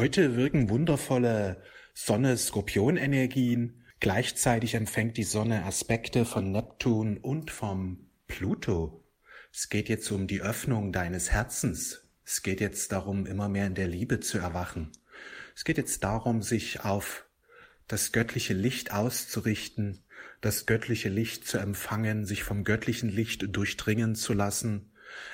Heute wirken wundervolle Sonne-Skorpion-Energien. Gleichzeitig empfängt die Sonne Aspekte von Neptun und vom Pluto. Es geht jetzt um die Öffnung deines Herzens. Es geht jetzt darum, immer mehr in der Liebe zu erwachen. Es geht jetzt darum, sich auf das göttliche Licht auszurichten, das göttliche Licht zu empfangen, sich vom göttlichen Licht durchdringen zu lassen.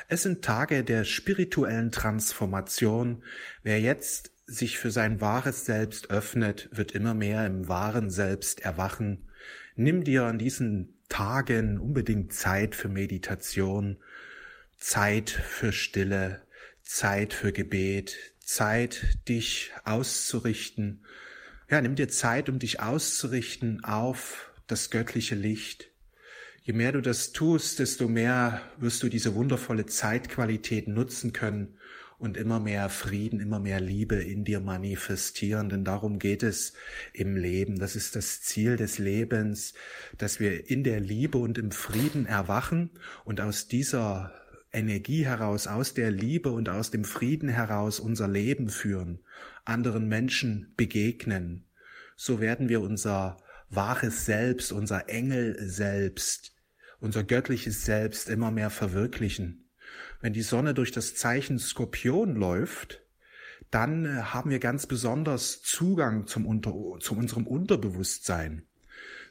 Es sind Tage der spirituellen Transformation. Wer jetzt sich für sein wahres Selbst öffnet, wird immer mehr im wahren Selbst erwachen. Nimm dir an diesen Tagen unbedingt Zeit für Meditation, Zeit für Stille, Zeit für Gebet, Zeit, dich auszurichten. Ja, nimm dir Zeit, um dich auszurichten auf das göttliche Licht. Je mehr du das tust, desto mehr wirst du diese wundervolle Zeitqualität nutzen können und immer mehr Frieden, immer mehr Liebe in dir manifestieren, denn darum geht es im Leben. Das ist das Ziel des Lebens, dass wir in der Liebe und im Frieden erwachen und aus dieser Energie heraus, aus der Liebe und aus dem Frieden heraus unser Leben führen, anderen Menschen begegnen. So werden wir unser wahres Selbst, unser Engel selbst, unser göttliches Selbst immer mehr verwirklichen. Wenn die Sonne durch das Zeichen Skorpion läuft, dann äh, haben wir ganz besonders Zugang zum Unter zu unserem Unterbewusstsein.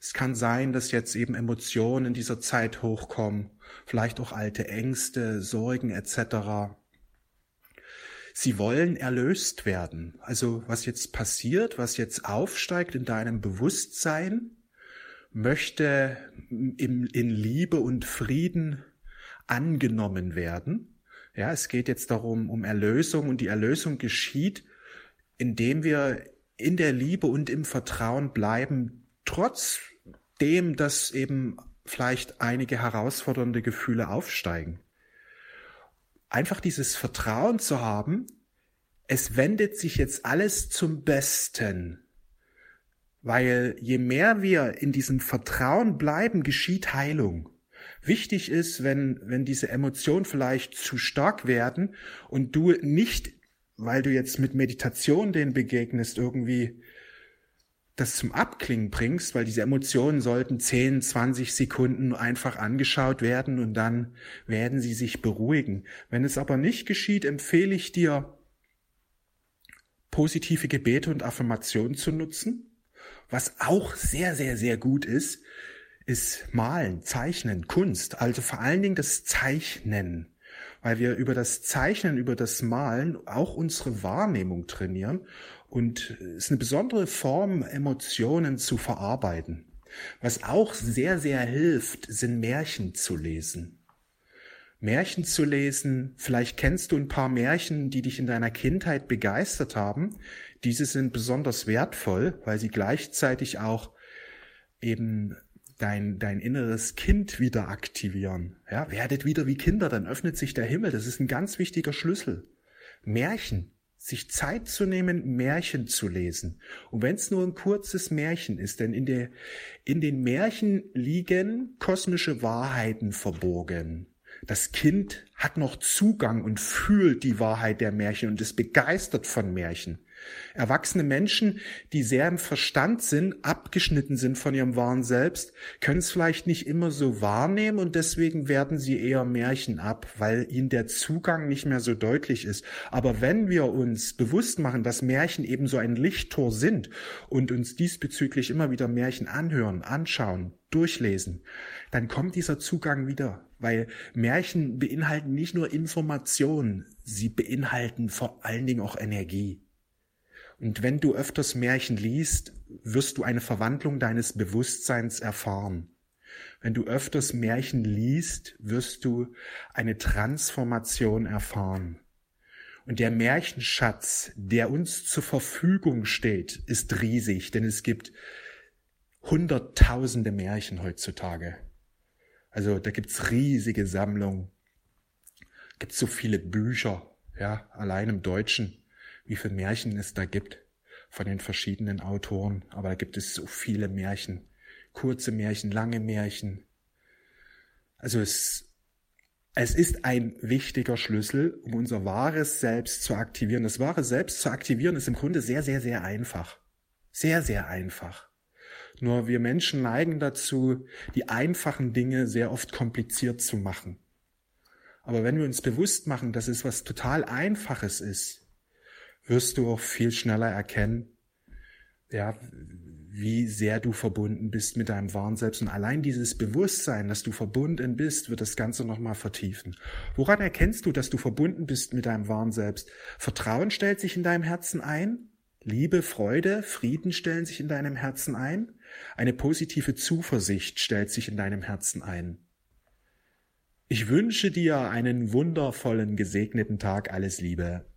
Es kann sein, dass jetzt eben Emotionen in dieser Zeit hochkommen, vielleicht auch alte Ängste, Sorgen etc. Sie wollen erlöst werden. Also was jetzt passiert, was jetzt aufsteigt in deinem Bewusstsein, möchte in Liebe und Frieden angenommen werden. Ja, es geht jetzt darum, um Erlösung und die Erlösung geschieht, indem wir in der Liebe und im Vertrauen bleiben, trotz dem, dass eben vielleicht einige herausfordernde Gefühle aufsteigen. Einfach dieses Vertrauen zu haben, es wendet sich jetzt alles zum Besten. Weil je mehr wir in diesem Vertrauen bleiben, geschieht Heilung. Wichtig ist, wenn, wenn diese Emotionen vielleicht zu stark werden und du nicht, weil du jetzt mit Meditation denen begegnest, irgendwie das zum Abklingen bringst, weil diese Emotionen sollten 10, 20 Sekunden einfach angeschaut werden und dann werden sie sich beruhigen. Wenn es aber nicht geschieht, empfehle ich dir, positive Gebete und Affirmationen zu nutzen. Was auch sehr, sehr, sehr gut ist, ist Malen, Zeichnen, Kunst. Also vor allen Dingen das Zeichnen weil wir über das Zeichnen, über das Malen auch unsere Wahrnehmung trainieren und es ist eine besondere Form, Emotionen zu verarbeiten. Was auch sehr, sehr hilft, sind Märchen zu lesen. Märchen zu lesen, vielleicht kennst du ein paar Märchen, die dich in deiner Kindheit begeistert haben. Diese sind besonders wertvoll, weil sie gleichzeitig auch eben dein, dein inneres Kind wieder aktivieren. Ja, werdet wieder wie Kinder, dann öffnet sich der Himmel. Das ist ein ganz wichtiger Schlüssel. Märchen, sich Zeit zu nehmen, Märchen zu lesen. Und wenn es nur ein kurzes Märchen ist, denn in, der, in den Märchen liegen kosmische Wahrheiten verborgen. Das Kind hat noch Zugang und fühlt die Wahrheit der Märchen und ist begeistert von Märchen. Erwachsene Menschen, die sehr im Verstand sind, abgeschnitten sind von ihrem wahren Selbst, können es vielleicht nicht immer so wahrnehmen und deswegen werden sie eher Märchen ab, weil ihnen der Zugang nicht mehr so deutlich ist. Aber wenn wir uns bewusst machen, dass Märchen eben so ein Lichttor sind und uns diesbezüglich immer wieder Märchen anhören, anschauen, durchlesen, dann kommt dieser Zugang wieder, weil Märchen beinhalten nicht nur Informationen, sie beinhalten vor allen Dingen auch Energie. Und wenn du öfters Märchen liest, wirst du eine Verwandlung deines Bewusstseins erfahren. Wenn du öfters Märchen liest, wirst du eine Transformation erfahren. Und der Märchenschatz, der uns zur Verfügung steht, ist riesig, denn es gibt hunderttausende Märchen heutzutage. Also da gibt's riesige Sammlungen, gibt so viele Bücher, ja, allein im Deutschen wie viele Märchen es da gibt von den verschiedenen Autoren. Aber da gibt es so viele Märchen. Kurze Märchen, lange Märchen. Also es Es ist ein wichtiger Schlüssel, um unser wahres Selbst zu aktivieren. Das wahre Selbst zu aktivieren ist im Grunde sehr, sehr, sehr einfach. Sehr, sehr einfach. Nur wir Menschen neigen dazu, die einfachen Dinge sehr oft kompliziert zu machen. Aber wenn wir uns bewusst machen, dass es was total Einfaches ist, wirst du auch viel schneller erkennen, ja, wie sehr du verbunden bist mit deinem wahren Selbst. Und allein dieses Bewusstsein, dass du verbunden bist, wird das Ganze nochmal vertiefen. Woran erkennst du, dass du verbunden bist mit deinem wahren Selbst? Vertrauen stellt sich in deinem Herzen ein? Liebe, Freude, Frieden stellen sich in deinem Herzen ein? Eine positive Zuversicht stellt sich in deinem Herzen ein? Ich wünsche dir einen wundervollen, gesegneten Tag. Alles Liebe.